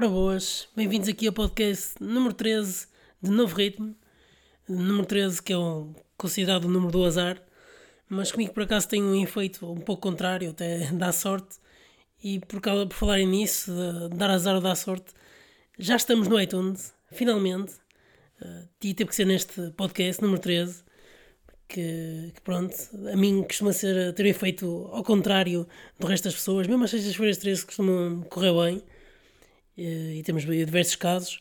Ora boas, bem-vindos aqui ao podcast número 13 de Novo Ritmo. Número 13 que é o, considerado o número do azar, mas comigo por acaso tem um efeito um pouco contrário, até dá sorte. E por, causa, por falarem nisso, de dar azar ou dar sorte, já estamos no iTunes, finalmente. Uh, e teve que ser neste podcast número 13, que, que, pronto, a mim costuma ser ter efeito ao contrário do resto das pessoas, mesmo as sextas-feiras 13 costumam correr bem. Eh, e temos diversos casos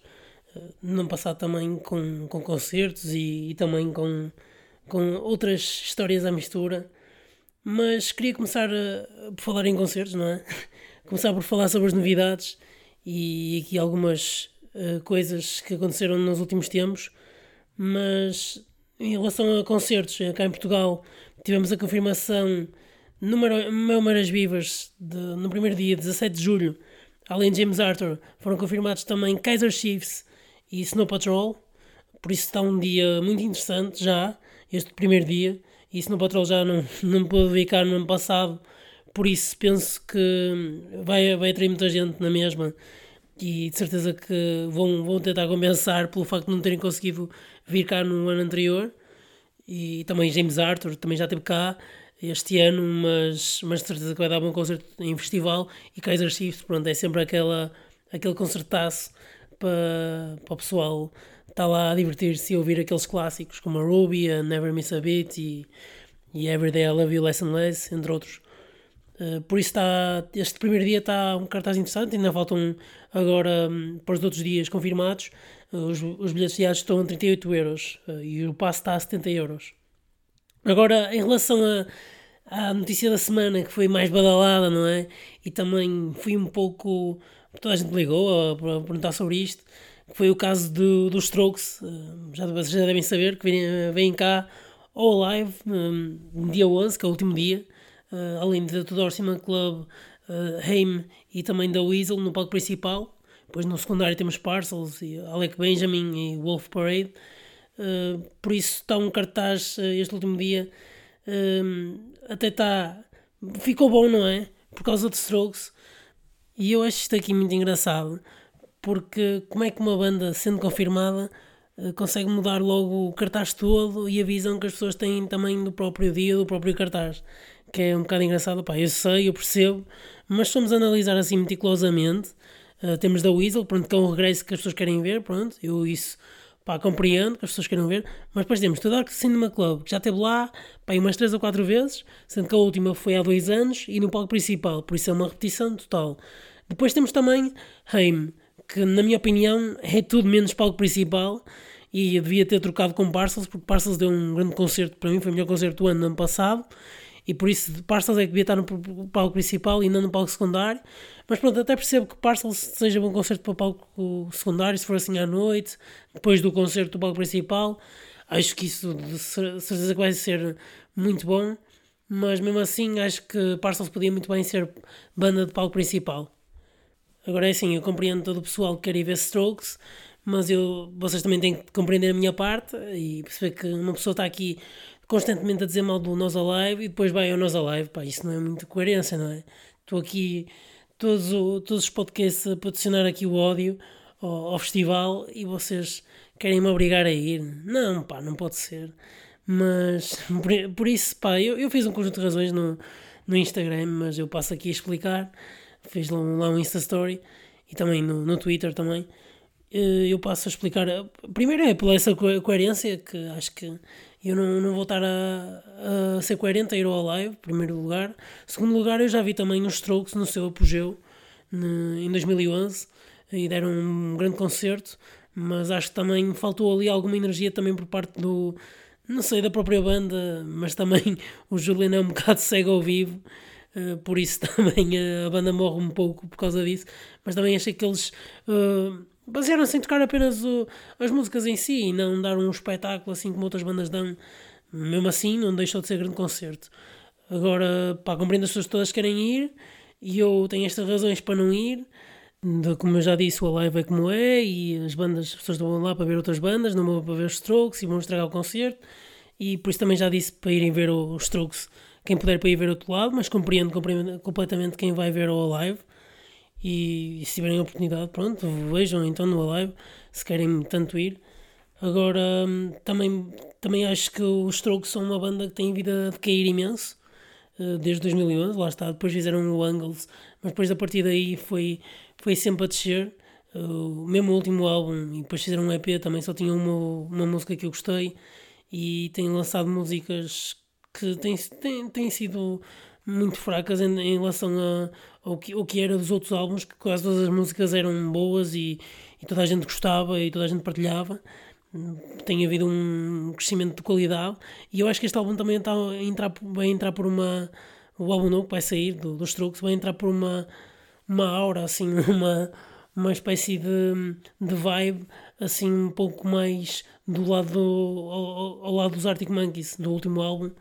eh, ano passado também com, com concertos e, e, também com, com outras histórias à mistura. Mas queria começar eh, por falar em concertos, não é? começar por falar sobre as novidades e aqui algumas coisas que aconteceram nos últimos tempos. Mas em relação a concertos, cá em Portugal tivemos a confirmação no Maras Vivas de, no primeiro dia, 17 de julho, Além de James Arthur, foram confirmados também Kaiser Chiefs e Snow Patrol. Por isso está um dia muito interessante já, este primeiro dia. E Snow Patrol já não, não pôde ficar no ano passado, por isso penso que vai, vai atrair muita gente na mesma. E de certeza que vão, vão tentar compensar pelo facto de não terem conseguido vir cá no ano anterior. E também James Arthur também já esteve cá este ano, mas, mas de certeza que vai dar um bom concerto em festival e Kaiser Chiefs, pronto, é sempre aquela, aquele concertaço para, para o pessoal estar lá a divertir-se e ouvir aqueles clássicos como a Ruby, a Never Miss a Beat e, e Everyday I Love You Less and Less, entre outros. Uh, por isso está, este primeiro dia está um cartaz interessante, ainda faltam agora um, para os outros dias confirmados. Uh, os, os bilhetes diários estão a 38 euros uh, e o passe está a 70 euros. Agora, em relação a, à notícia da semana, que foi mais badalada, não é? E também fui um pouco. Toda a gente ligou a, a perguntar sobre isto, que foi o caso do, dos Strokes. Eh, já, vocês já devem saber que vêm, vêm cá ao live, um, eh, dia 11, que é o último dia, uh, além da Tudor Cinema Club, uh, e também da Weasel no palco principal. Depois no secundário temos Parcels, e Alec Benjamin e Wolf Parade. Uh, por isso está um cartaz uh, este último dia. Uh, até está. Ficou bom, não é? Por causa de Strokes. E eu acho isto aqui muito engraçado. Porque como é que uma banda, sendo confirmada, consegue mudar logo o cartaz todo e a visão que as pessoas têm também do próprio dia, do próprio cartaz. Que é um bocado engraçado. Pá, eu sei, eu percebo. Mas somos a analisar assim meticulosamente. temos da Weasel, pronto, que é um regresso que as pessoas querem ver. Pronto, eu isso pá, compreendo que as pessoas queiram ver, mas depois temos o Dark Cinema Club, que já esteve lá, pá, umas 3 ou 4 vezes, sendo que a última foi há 2 anos e no palco principal, por isso é uma repetição total. Depois temos também Haim, que na minha opinião é tudo menos palco principal e devia ter trocado com Parcels, porque Parcels deu um grande concerto para mim, foi o melhor concerto do ano, ano passado e por isso Parcels é que devia estar no palco principal e não no palco secundário. Mas pronto, até percebo que Parcels seja um concerto para o palco secundário, se for assim à noite, depois do concerto do palco principal. Acho que isso de certeza que vai ser muito bom, mas mesmo assim acho que Parcels podia muito bem ser banda de palco principal. Agora é assim, eu compreendo todo o pessoal que quer ir ver Strokes, mas eu, vocês também têm que compreender a minha parte e perceber que uma pessoa está aqui constantemente a dizer mal do Nós Alive e depois vai ao Nós Alive. Pá, isso não é muita coerência, não é? Estou aqui, todos, todos os podcasts a patrocinar aqui o ódio ao, ao festival e vocês querem me obrigar a ir. Não, pá, não pode ser. Mas por, por isso, pá, eu, eu fiz um conjunto de razões no, no Instagram, mas eu passo aqui a explicar. Fiz lá um, lá um Insta Story e também no, no Twitter também. Eh, eu passo a explicar. Primeiro é pela essa coerência que acho que eu não, não vou estar a, a ser coerente a ir ao live, primeiro lugar. Segundo lugar, eu já vi também os Strokes no seu apogeu ne, em 2011 e deram um grande concerto, mas acho que também faltou ali alguma energia também por parte do, não sei, da própria banda, mas também o Juliano é um bocado cego ao vivo. Uh, por isso também a banda morre um pouco por causa disso, mas também achei que eles uh, basearam-se em tocar apenas o, as músicas em si e não dar um espetáculo assim como outras bandas dão. Mesmo assim, não deixou de ser grande concerto. Agora, pá, compreendo as pessoas todas querem ir e eu tenho estas razões para não ir. De, como eu já disse, o live é como é e as bandas, as pessoas vão lá para ver outras bandas, não vão para ver os Strokes e vão estragar o concerto. E por isso também já disse para irem ver os Strokes, quem puder para ir ver outro lado, mas compreendo, compreendo completamente quem vai ver o live. E, e se tiverem a oportunidade, pronto, vejam então no Alive, se querem tanto ir. Agora, hum, também, também acho que os Strokes são uma banda que tem vida de cair imenso, eh, desde 2011, lá está. Depois fizeram o Angles, mas depois da partir daí foi, foi sempre a descer. Uh, mesmo o último álbum, e depois fizeram um EP, também só tinha uma, uma música que eu gostei, e têm lançado músicas que têm, têm, têm sido muito fracas em, em relação a, ao, que, ao que era dos outros álbuns, que quase todas as músicas eram boas e, e toda a gente gostava e toda a gente partilhava. Tem havido um crescimento de qualidade e eu acho que este álbum também está a entrar, vai entrar por uma. O álbum novo que vai sair do, dos Strokes vai entrar por uma, uma aura, assim, uma, uma espécie de, de vibe assim um pouco mais do lado ao, ao lado dos Arctic Monkeys do último álbum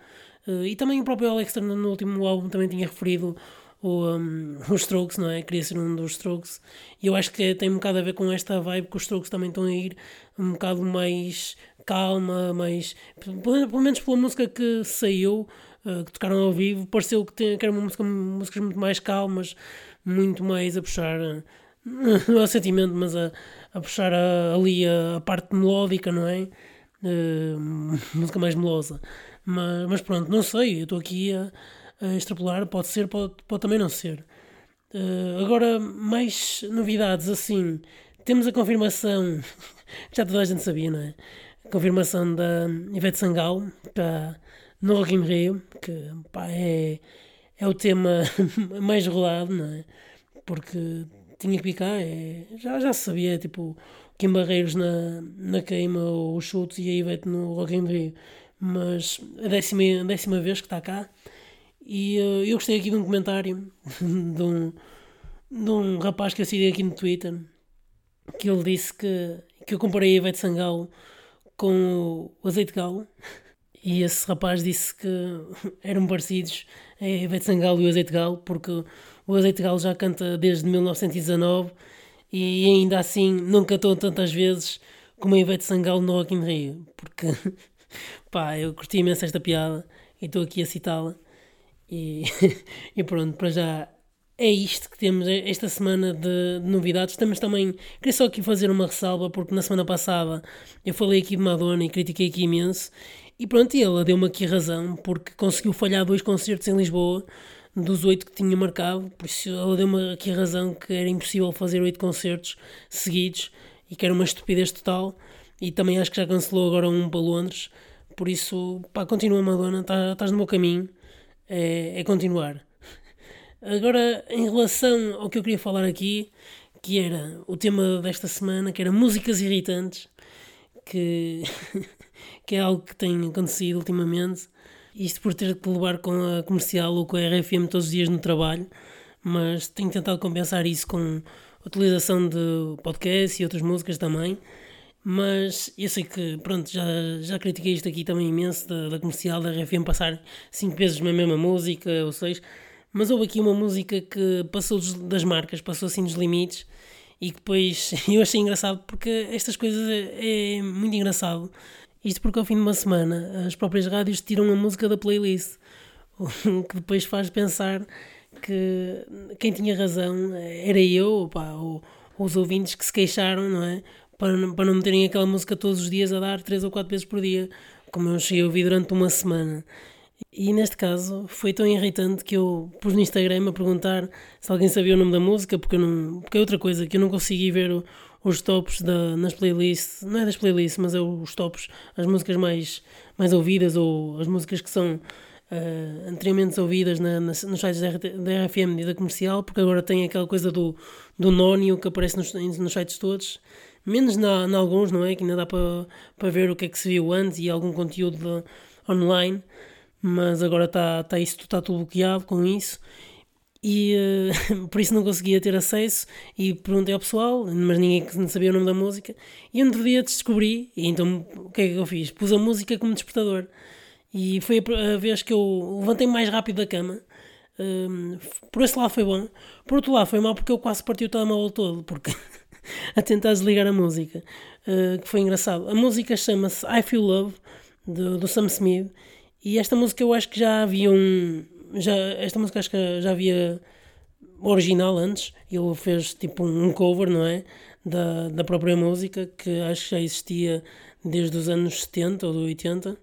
uh, e também o próprio Alex Turner no último álbum também tinha referido o, um, os Strokes, não é? Queria ser um dos Strokes e eu acho que tem um bocado a ver com esta vibe que os Strokes também estão a ir um bocado mais calma, mais pelo menos pela música que saiu uh, que tocaram ao vivo, pareceu que, tem, que era uma música, músicas muito mais calmas, muito mais a puxar uh, não é sentimento, mas a, a puxar a, ali a, a, parte melódica, não é? Uh, música mais melosa. Mas, mas pronto, não sei, eu estou aqui a, a, extrapolar, pode ser, pode, pode também não ser. Uh, agora, mais novidades assim. Temos a confirmação, já toda a gente sabia, não é? A confirmação da Ivete que está no Rock in Rio, que pá, é, é o tema mais rolado, não é? Porque tinha que picar, é, já, já sabia, tipo, Kim Barreiros na, na queima, os chutes e a Ivete no Rock in Rio, mas a décima, a décima vez que está cá, e uh, eu gostei aqui de um comentário de um, de um rapaz que eu segui aqui no Twitter, que ele disse que, que eu comparei a Ivete Sangalo com o azeite galo, e esse rapaz disse que eram parecidos a Ivete Sangalo e o azeite galo, porque o Azeite Galo já canta desde 1919 e ainda assim não cantou tantas vezes como a Ivete Sangalo no Rock in Rio, porque pá, eu curti imenso esta piada e estou aqui a citá-la e, e pronto, para já é isto que temos esta semana de, de, novidades. Temos também, queria só aqui fazer uma ressalva, porque na semana passada eu falei aqui de Madonna e critiquei aqui imenso, e pronto, e ela deu-me aqui razão, porque conseguiu falhar dois concertos em Lisboa dos oito que tinha marcado, por isso ela deu-me aqui razão que era impossível fazer oito concertos seguidos e que era uma estupidez total. E também acho que já cancelou agora um para Londres, por isso, pá, continua Madonna, tá, estás no meu caminho, é, é continuar. Agora, em relação ao que eu queria falar aqui, que era o tema desta semana, que era músicas irritantes, que, que é algo que tem acontecido ultimamente. Isto por ter que levar com a comercial ou com a RFM todos os dias no trabalho, mas tenho tentado compensar isso com a utilização de podcast e outras músicas também. Mas eu sei que, pronto, já, já critiquei isto aqui também imenso da, da comercial da RFM passar 5 vezes na mesma música ou 6. Mas houve aqui uma música que passou das marcas, passou assim dos limites e que depois eu achei engraçado porque estas coisas é, é muito engraçado isto porque ao fim de uma semana as próprias rádios tiram a música da playlist, o que depois faz pensar que quem tinha razão era eu opa, ou, ou os ouvintes que se queixaram, não é? Para, para não meterem aquela música todos os dias a dar três ou quatro vezes por dia, como eu cheguei a ouvir durante uma semana. E neste caso foi tão irritante que eu pus no Instagram a perguntar se alguém sabia o nome da música, porque, não, porque é outra coisa que eu não consegui ver o, os tops da, nas playlists, não é das playlists, mas é os tops, as músicas mais, mais ouvidas ou as músicas que são uh, anteriormente ouvidas na, na, nos sites da, da RFM e da comercial, porque agora tem aquela coisa do, do nónio que aparece nos, nos sites todos, menos na alguns, não é? Que ainda dá para, para ver o que é que se viu antes e algum conteúdo de, online, mas agora está tá isso está tudo bloqueado com isso. E uh, por isso não conseguia ter acesso. E perguntei ao pessoal, mas ninguém sabia o nome da música. E um dia descobri e então o que é que eu fiz? Pus a música como despertador. E foi a vez que eu levantei mais rápido da cama. Uh, por esse lado foi bom. Por outro lado foi mal porque eu quase parti o telemóvel todo porque a tentar desligar a música uh, que foi engraçado a música chama-se I Feel Love do, do Sam Smith e esta música eu acho que já havia um já, esta música acho que já havia original antes, ele fez tipo um cover, não é? Da, da própria música, que acho que já existia desde os anos 70 ou 80.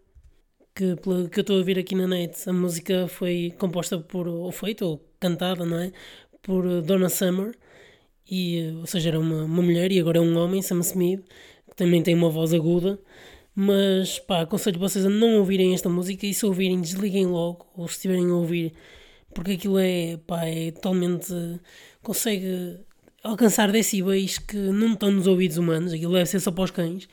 Que, pela, que eu estou a ver aqui na net, a música foi composta por, ou feita, ou cantada, não é? Por Donna Summer, e, ou seja, era uma, uma mulher e agora é um homem, Sam Smith, que também tem uma voz aguda. Mas pá, aconselho vocês a não ouvirem esta música e se ouvirem, desliguem logo, ou se estiverem a ouvir, porque aquilo é, pá, é totalmente. consegue alcançar decibéis que não estão nos ouvidos humanos, aquilo deve ser só para os cães.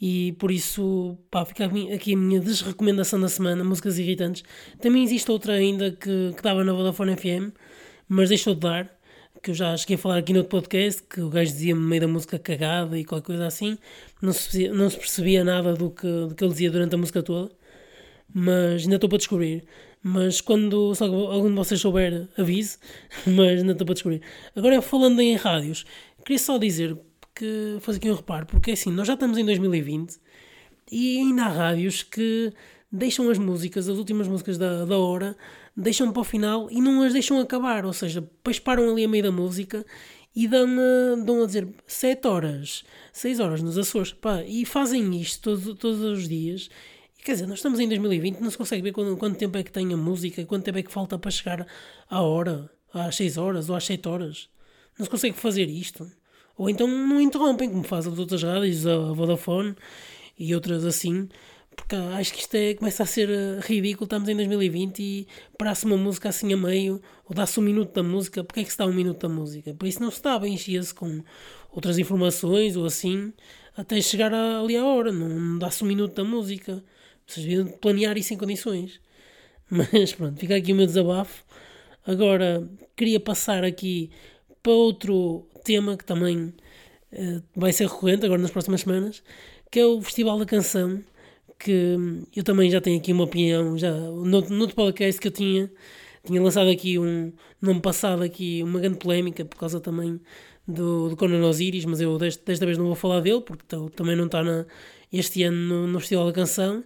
E por isso, pá, fica aqui a minha desrecomendação da semana, músicas irritantes. Também existe outra ainda que, que dava na Vodafone FM, mas deixou de dar, que eu já cheguei a falar aqui no outro podcast, que o gajo dizia-me no meio da música cagada e qualquer coisa assim, não se, não se percebia nada do que, do que ele dizia durante a música toda, mas ainda estou para descobrir. Mas quando se algum de vocês souber, avise, mas ainda estou para descobrir. Agora, falando em rádios, queria só dizer que fazer aqui um reparo, porque assim, nós já estamos em 2020 e ainda há rádios que deixam as músicas, as últimas músicas da, da hora, deixam para o final e não as deixam acabar, ou seja, depois param ali a meio da música e dão a, dão a dizer 7 horas, 6 horas nos Açores, pá, e fazem isto todo, todos os dias. Quer dizer, nós estamos em 2020, não se consegue ver quanto, quanto tempo é que tem a música, quanto tempo é que falta para chegar à hora, às 6 horas ou às 7 horas. Não se consegue fazer isto. Ou então não interrompem, como fazem as outras rádios, a Vodafone e outras assim. Porque acho que isto é, começa a ser eh, ridículo. Estamos em 2020 e para-se uma música assim a meio, ou dá-se um minuto da música. Porque é que se dá um minuto da música? Por isso não se dá, enchia-se com outras informações ou assim, até chegar ali à hora. Não, não dá-se um minuto da música. Vocês deviam planear isso em condições. Mas pronto, fica aqui o meu desabafo. Agora, queria passar aqui para outro tema que também uh, vai ser recorrente agora nas próximas semanas, que é o Festival da Canção, que eu também já tenho aqui uma opinião, já no, no outro podcast que eu tinha, tinha lançado aqui um, no ano passado aqui uma grande polémica por causa também do, do Conan Osiris, mas eu desta, desta vez não vou falar dele, porque também não está na, este ano no, no Festival da Canção,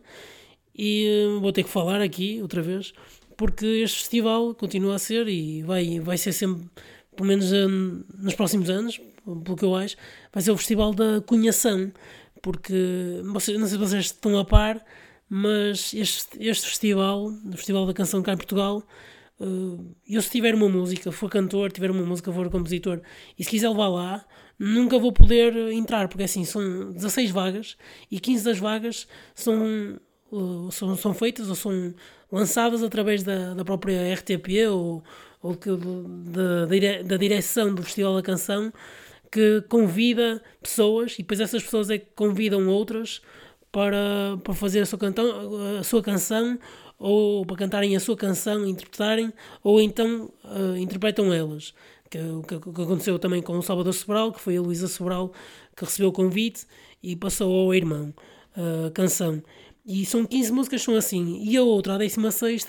e uh, vou ter que falar aqui outra vez, porque este festival continua a ser e vai, vai ser sempre pelo menos um, nos próximos anos, pelo que eu acho, vai ser o Festival da Cunhação, porque não sei se vocês estão a par, mas este, este festival, o Festival da Canção cá em Portugal, uh, eu se tiver uma música, for cantor, tiver uma música, for compositor, e se quiser levar lá, nunca vou poder entrar, porque assim, são 16 vagas, e 15 das vagas são, uh, são, são feitas ou são lançadas através da, da própria RTP ou ou da, da direção do Festival da Canção que convida pessoas e depois essas pessoas é que convidam outras para, para fazer a sua, cantão, a sua canção ou para cantarem a sua canção, interpretarem, ou então uh, interpretam elas. Que, que, que, aconteceu também com o Salvador Sobral, que foi a Luísa Sobral que recebeu o convite e passou ao irmão a canção. E são 15 músicas, são assim. E a outra, a 16,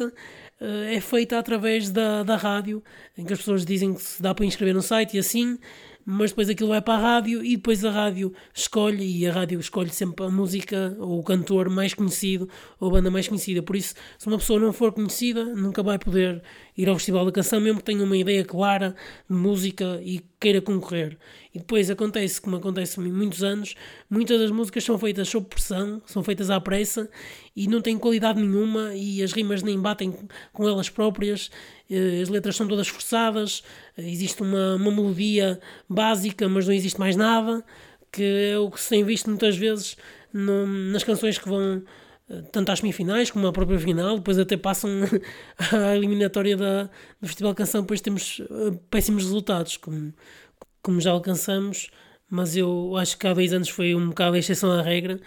eh, é feita através da, da rádio, em que as pessoas dizem que se dá para inscrever no site e assim, mas depois aquilo vai para a rádio e depois a rádio escolhe e a rádio escolhe sempre a música ou o cantor mais conhecido ou a banda mais conhecida. Por isso, se uma pessoa não for conhecida, nunca vai poder ir ao Festival da Canção, mesmo que tenha uma ideia clara de música e queira concorrer. E depois acontece, como acontece em muitos anos, muitas das músicas são feitas sob pressão, são feitas à pressa e não têm qualidade nenhuma e as rimas nem batem com elas próprias, as letras são todas forçadas, eh, existe uma, uma melodia básica, mas não existe mais nada, que é o que se tem visto muitas vezes no, nas canções que vão eh, tanto às semifinais como à própria final, depois até passam à eliminatória da, do Festival Canção, depois temos péssimos resultados, como, como já alcançamos, mas eu acho que há dois anos foi um bocado a exceção à regra,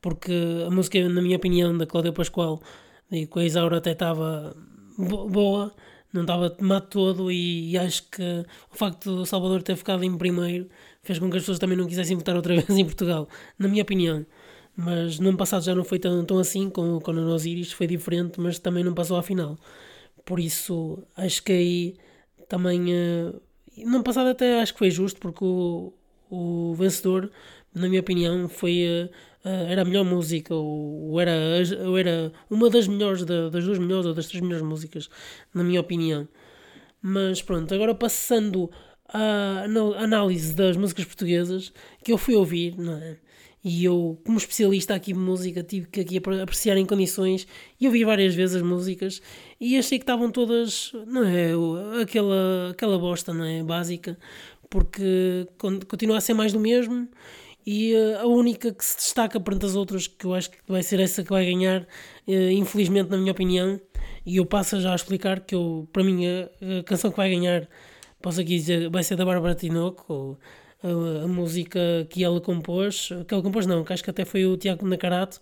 porque a música, na minha opinião, da Cláudia Pascoal e com a Isaura até estava boa, não estava tomado todo e, e, acho que o facto do Salvador ter ficado em primeiro fez com que as pessoas também não quisessem votar outra vez em Portugal, na minha opinião. Mas no ano passado já não foi tão, tão assim, com, com o Osiris foi diferente, mas também não passou à final. Por isso, acho que aí também... Uh, no ano passado até acho que foi justo, porque o, o vencedor, na minha opinião, foi... Uh, uh, era a melhor música ou, era, ou era uma das melhores, da, das duas melhores ou das três melhores músicas, na minha opinião. Mas pronto, agora passando à análise das músicas portuguesas que eu fui ouvir, é? E eu, como especialista aqui de música, tive que aqui apreciar em condições e ouvi várias vezes as músicas e achei que estavam todas, não é? Aquela, aquela bosta, não é? Básica, porque continua a ser mais do mesmo e eh, a única que se destaca perante as outras, que eu acho que vai ser essa que vai ganhar, eh, infelizmente, na minha opinião, e eu passo já a explicar que eu, para mim a, a canção que vai ganhar, posso aqui dizer, vai ser da Bárbara Tinoco, a, a, música que ela compôs, que ela compôs não, que acho que até foi o Tiago Nacarato,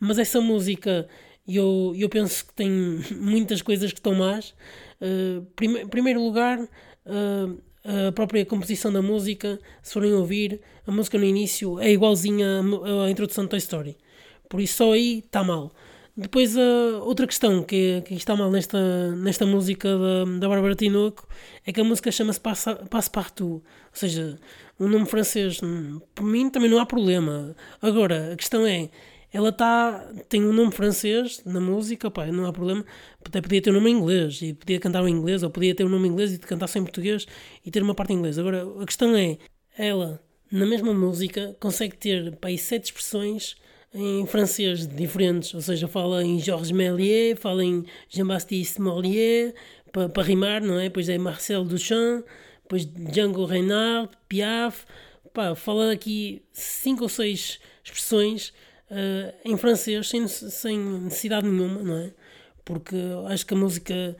mas essa música eu, eu penso que tem muitas coisas que estão más. Uh, prime, em primeiro lugar, uh, a própria composição da música, se forem ouvir, a música no início é igualzinha à introdução de Toy Story. Por isso só aí está mal. Depois a outra questão que, que está mal nesta, nesta música da, da Bárbara Tinoco é que a música chama-se Passepartout, ou seja, um nome francês. Hum, por mim também não há problema. Agora, a questão é, ela tá, tem um nome francês na música, pá, não há problema. Até podia ter um nome em inglês e podia cantar em inglês, ou podia ter um nome em inglês e cantar só em português e ter uma parte em inglês. Agora, a questão é, ela, na mesma música, consegue ter pá, sete expressões em francês diferentes, ou seja, fala em Georges Méliès, fala em Jean-Baptiste Morlier, para pa rimar, não é? Depois é Marcel Duchamp, depois Django Reinhardt, Piaf, pá, fala aqui cinco ou seis expressões uh, em francês sem, sem necessidade nenhuma, não é? Porque acho que a música.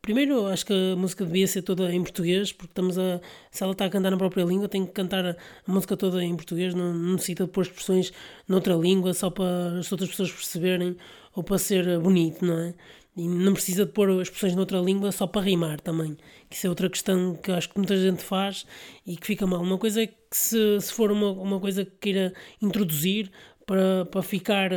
Primeiro, acho que a música devia ser toda em português, porque estamos a. Se ela está a cantar na própria língua, tem que cantar a, música toda em português, não, não necessita de pôr expressões noutra língua só para as outras pessoas perceberem ou para ser bonito, não é? E não precisa de pôr expressões noutra língua só para rimar também. Que isso é outra questão que acho que muita gente faz e que fica mal. Uma coisa é que se, se for uma, uma coisa que queira introduzir, para, para ficar.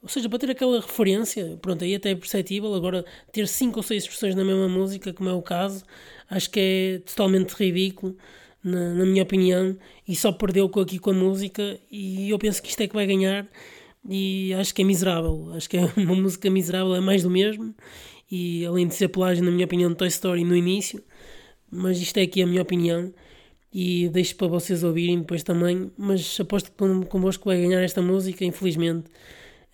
Ou seja, para ter aquela referência, pronto, aí até é perceptível. Agora, ter cinco ou seis expressões na mesma música, como é o caso, acho que é totalmente ridículo, na, na minha opinião, e só perdeu com, aqui com a música. E eu penso que isto é que vai ganhar, e acho que é miserável. Acho que é uma música miserável, é mais do mesmo. E além de ser plágio, na minha opinião, de Toy Story no início, mas isto é aqui a minha opinião e deixo para vocês ouvirem depois também, mas aposto que convosco vai ganhar esta música, infelizmente.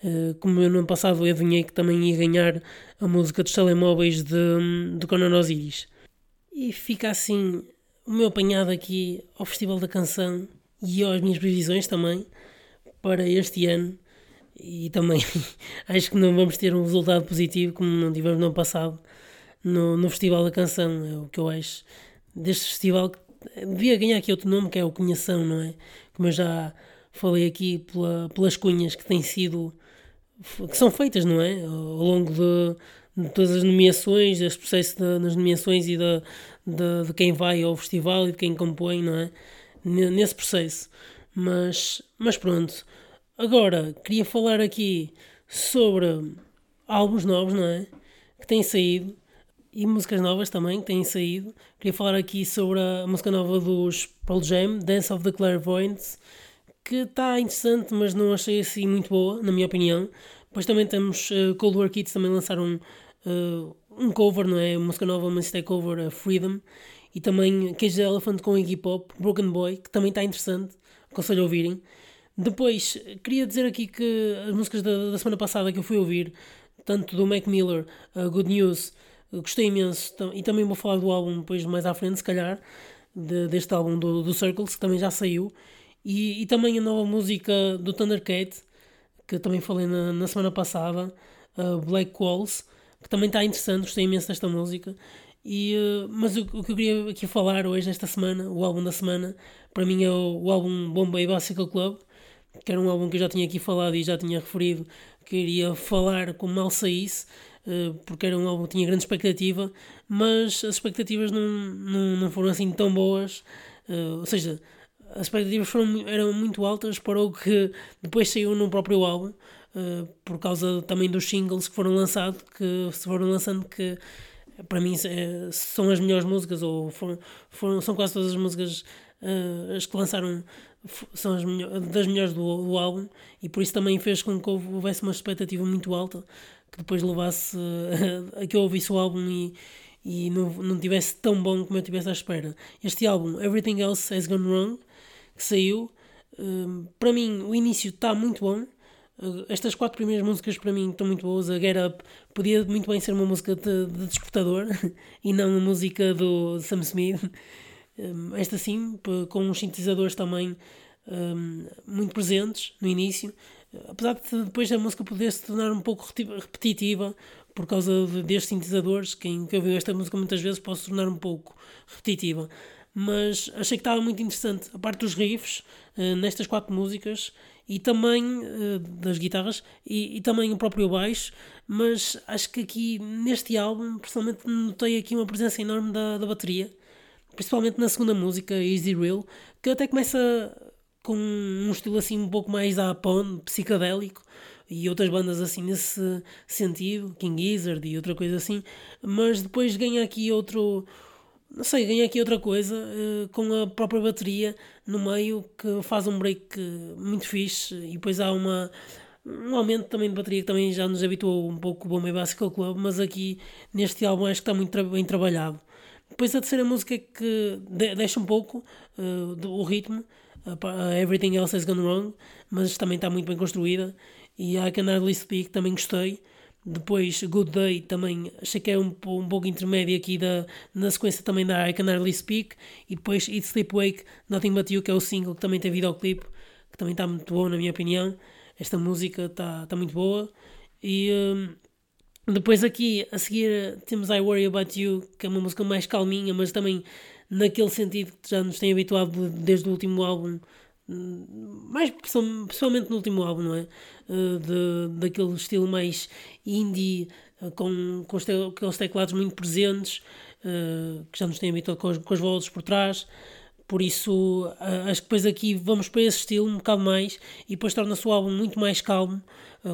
Uh, como eu no ano passado eu adivinhei que também ia ganhar a música dos telemóveis de, de Conan Osiris. E fica assim o meu apanhado aqui ao Festival da Canção e às minhas previsões também para este ano. E também acho que não vamos ter um resultado positivo como não tivemos no ano passado no, no Festival da Canção. É o que eu acho deste festival que devia ganhar aqui outro nome que é o Cunhação, não é? Como eu já falei aqui pela, pelas cunhas que têm sido que são feitas, não é? Ao longo de, de todas as nomeações, deste processo de, das nomeações e de, de, de, quem vai ao festival e de quem compõe, não é? Nesse processo. Mas, mas pronto. Agora, queria falar aqui sobre álbuns novos, não é? Que têm saído e músicas novas também que têm saído. Queria falar aqui sobre a música nova dos Pearl Jam, Dance of the Clairvoyants, que está interessante, mas não achei assim muito boa, na minha opinião. Depois também temos uh, Cold War Kids, também lançaram uh, um cover, não é? Uma música nova, uma stay cover, uh, Freedom. E também Cage the Elephant com Iggy Pop, Broken Boy, que também está interessante, aconselho a ouvirem. Depois, queria dizer aqui que as músicas da, da semana passada que eu fui ouvir, tanto do Mac Miller, uh, Good News, gostei imenso e também vou falar do álbum depois mais à frente, se calhar, de, deste álbum do, do Circles, que também já saiu, e, e também a nova música do Thundercat, que também falei na, na semana passada, uh, Black Walls, que também está interessante, gostei imenso desta música. E, uh, mas o, o, que eu queria aqui falar hoje, esta semana, o álbum da semana, para mim é o, o álbum Bombay Bicycle Club, que era um álbum que eu já tinha aqui falado e já tinha referido que iria falar como mal saísse, porque era um álbum que tinha grande expectativa, mas as expectativas não, não, não foram assim tão boas, eh, ou seja, as expectativas foram, eram muito altas para o que depois saiu no próprio álbum, uh, por causa também dos singles que foram lançados, que se foram lançando que para mim são as melhores músicas, ou foram, foram, são quase todas as músicas as que lançaram são as melhor, das melhores do, do álbum, e por isso também fez com que houvesse uma expectativa muito alta que depois levasse a que eu ouvisse o álbum e, e não, não tivesse tão bom como eu tivesse à espera. Este álbum, Everything Else Has Gone Wrong, que saiu, um, para mim o início está muito bom. Uh, estas quatro primeiras músicas para mim estão muito boas. A Get Up podia muito bem ser uma música de, de despertador e não uma música do Sam Smith. Um, esta sim, com uns sintetizadores também um, muito presentes no início. Apesar de depois a música poder se tornar um pouco repetitiva, por causa de, destes sintetizadores, quem, quem ouviu esta música muitas vezes pode se tornar um pouco repetitiva. Mas achei que estava muito interessante a parte dos riffs uh, nestas quatro músicas e também uh, das guitarras e, e, também o próprio baixo. Mas acho que aqui neste álbum, personalmente, notei aqui uma presença enorme da, da bateria, principalmente na segunda música, Easy Real, que até começa com um estilo assim um pouco mais da Pond, psicadélico e outras bandas assim nesse sentido, King Gizzard e outra coisa assim, mas depois ganha aqui outro, não sei, ganha aqui outra coisa uh, com a própria bateria no meio que faz um break muito fixe e depois há uma um aumento também de bateria que também já nos habituou um pouco o Bombay Bicycle Club, mas aqui neste álbum acho que está muito tra bem trabalhado. Depois a terceira música que de deixa um pouco uh, do, o ritmo, uh, Everything Else Has Gone Wrong, mas também está muito bem construída e a Can Hardly Speak também gostei. Depois Good Day também achei que é um, um pouco intermédio aqui da, na sequência também da I Can Hardly Speak. E depois Eat Sleep Wake, Nothing But You, que é o single que também tem videoclipe, que também está muito bom na minha opinião. Esta música está tá muito boa. E um, depois aqui a seguir temos I Worry About You, que é uma música mais calminha, mas também naquele sentido que já nos tem habituado desde o último álbum mais pessoalmente no último álbum, não é? Uh, de, daquele estilo mais indie, uh, com, com, aqueles teclados muito presentes, uh, que já nos têm habituado com as, com as vozes por trás. Por isso, acho que depois aqui vamos para esse estilo um bocado mais e depois torna-se o álbum muito mais calmo,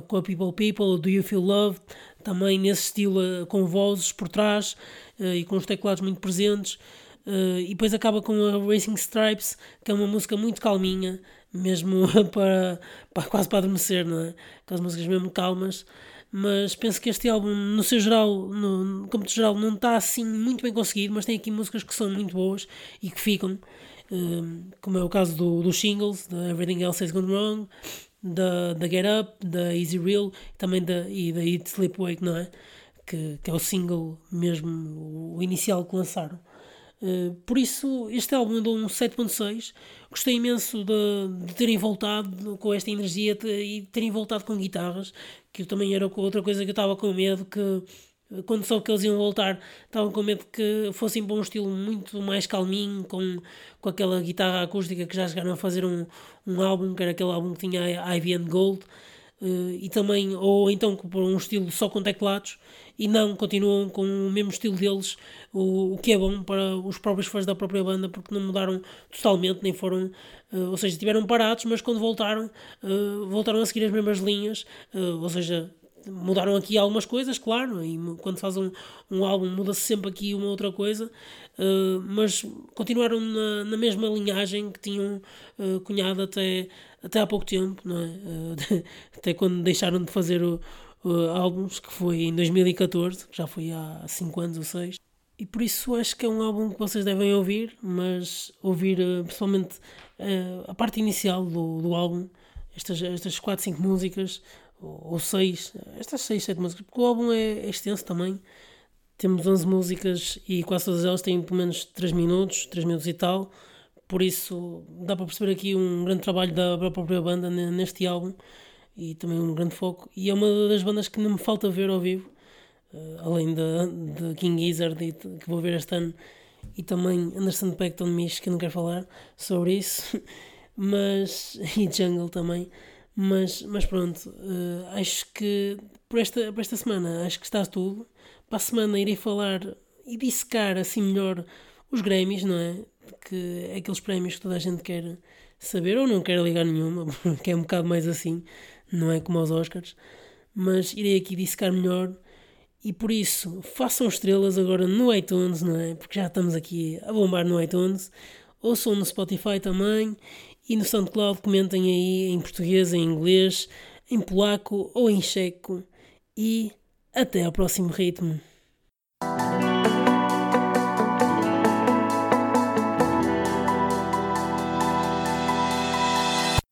com a People People, Do You Feel Love, também nesse estilo com vozes por trás e com os teclados muito presentes. Uh, e depois acaba com a Racing Stripes, que é uma música muito calminha, mesmo para, para quase para adormecer, não é? Aquelas músicas mesmo calmas. Mas penso que este álbum, no seu geral, no, como de geral, não está assim muito bem conseguido, mas tem aqui músicas que são muito boas e que ficam, uh, como é o caso do, dos singles, da Everything Else Has Gone Wrong, da, da Get Up, da Easy Real também da, e da Eat Sleep Wake, não é? Que, que é o single mesmo, o inicial que lançaram. Uh, por isso, este álbum andou um 7.6. Gostei imenso de, de, terem voltado com esta energia e terem voltado com guitarras, que também era outra coisa que eu estava com medo, que eh, quando soube que eles iam voltar, estava com medo que fossem para um estilo muito mais calminho, com, com aquela guitarra acústica que já chegaram a fazer um, um álbum, que era aquele álbum que tinha Ivy and Gold, uh, e também, ou então por um estilo só com teclados, e não continuam com o mesmo estilo deles, o, o que é bom para os próprios fãs da própria banda, porque não mudaram totalmente, nem foram, uh, ou seja, estiveram parados, mas quando voltaram, uh, voltaram a seguir as mesmas linhas, ou seja, mudaram aqui algumas coisas, claro, e quando faz um, um álbum muda-se sempre aqui uma outra coisa, uh, mas continuaram na, na mesma linhagem que tinham uh, cunhado até, até há pouco tempo, não é? Uh, até quando deixaram de fazer o, uh, álbuns, que foi em 2014, que já foi há 5 anos ou 6. E por isso acho que é um álbum que vocês devem ouvir, mas ouvir principalmente a parte inicial do, do álbum, estas, estas 4, 5 músicas, ou 6, estas 6, 7 músicas, porque o álbum é, é extenso também. Temos 11 músicas e quase todas elas têm pelo menos 3 minutos, 3 minutos e tal. Por isso dá para perceber aqui um grande trabalho da própria banda neste álbum e também um grande foco. E é uma das bandas que não me falta ver ao vivo, uh, além da King Gizzard, que vou ver este ano, e também Anderson Paak, Tom Misch, que não quero falar sobre isso, mas, e Jungle também. Mas, mas pronto, uh, acho que por esta, por esta semana acho que está tudo. Para a semana irei falar e dissecar assim melhor os Grammys, não é? Que é aqueles prémios que toda a gente quer saber ou não quer ligar nenhuma, que é um bocado mais assim não é como aos Oscars, mas irei aqui dissecar melhor e por isso façam estrelas agora no iTunes, não é? Porque já estamos aqui a bombar no iTunes, ouçam no Spotify também e no SoundCloud comentem aí em português, em inglês, em polaco ou em checo e até ao próximo ritmo.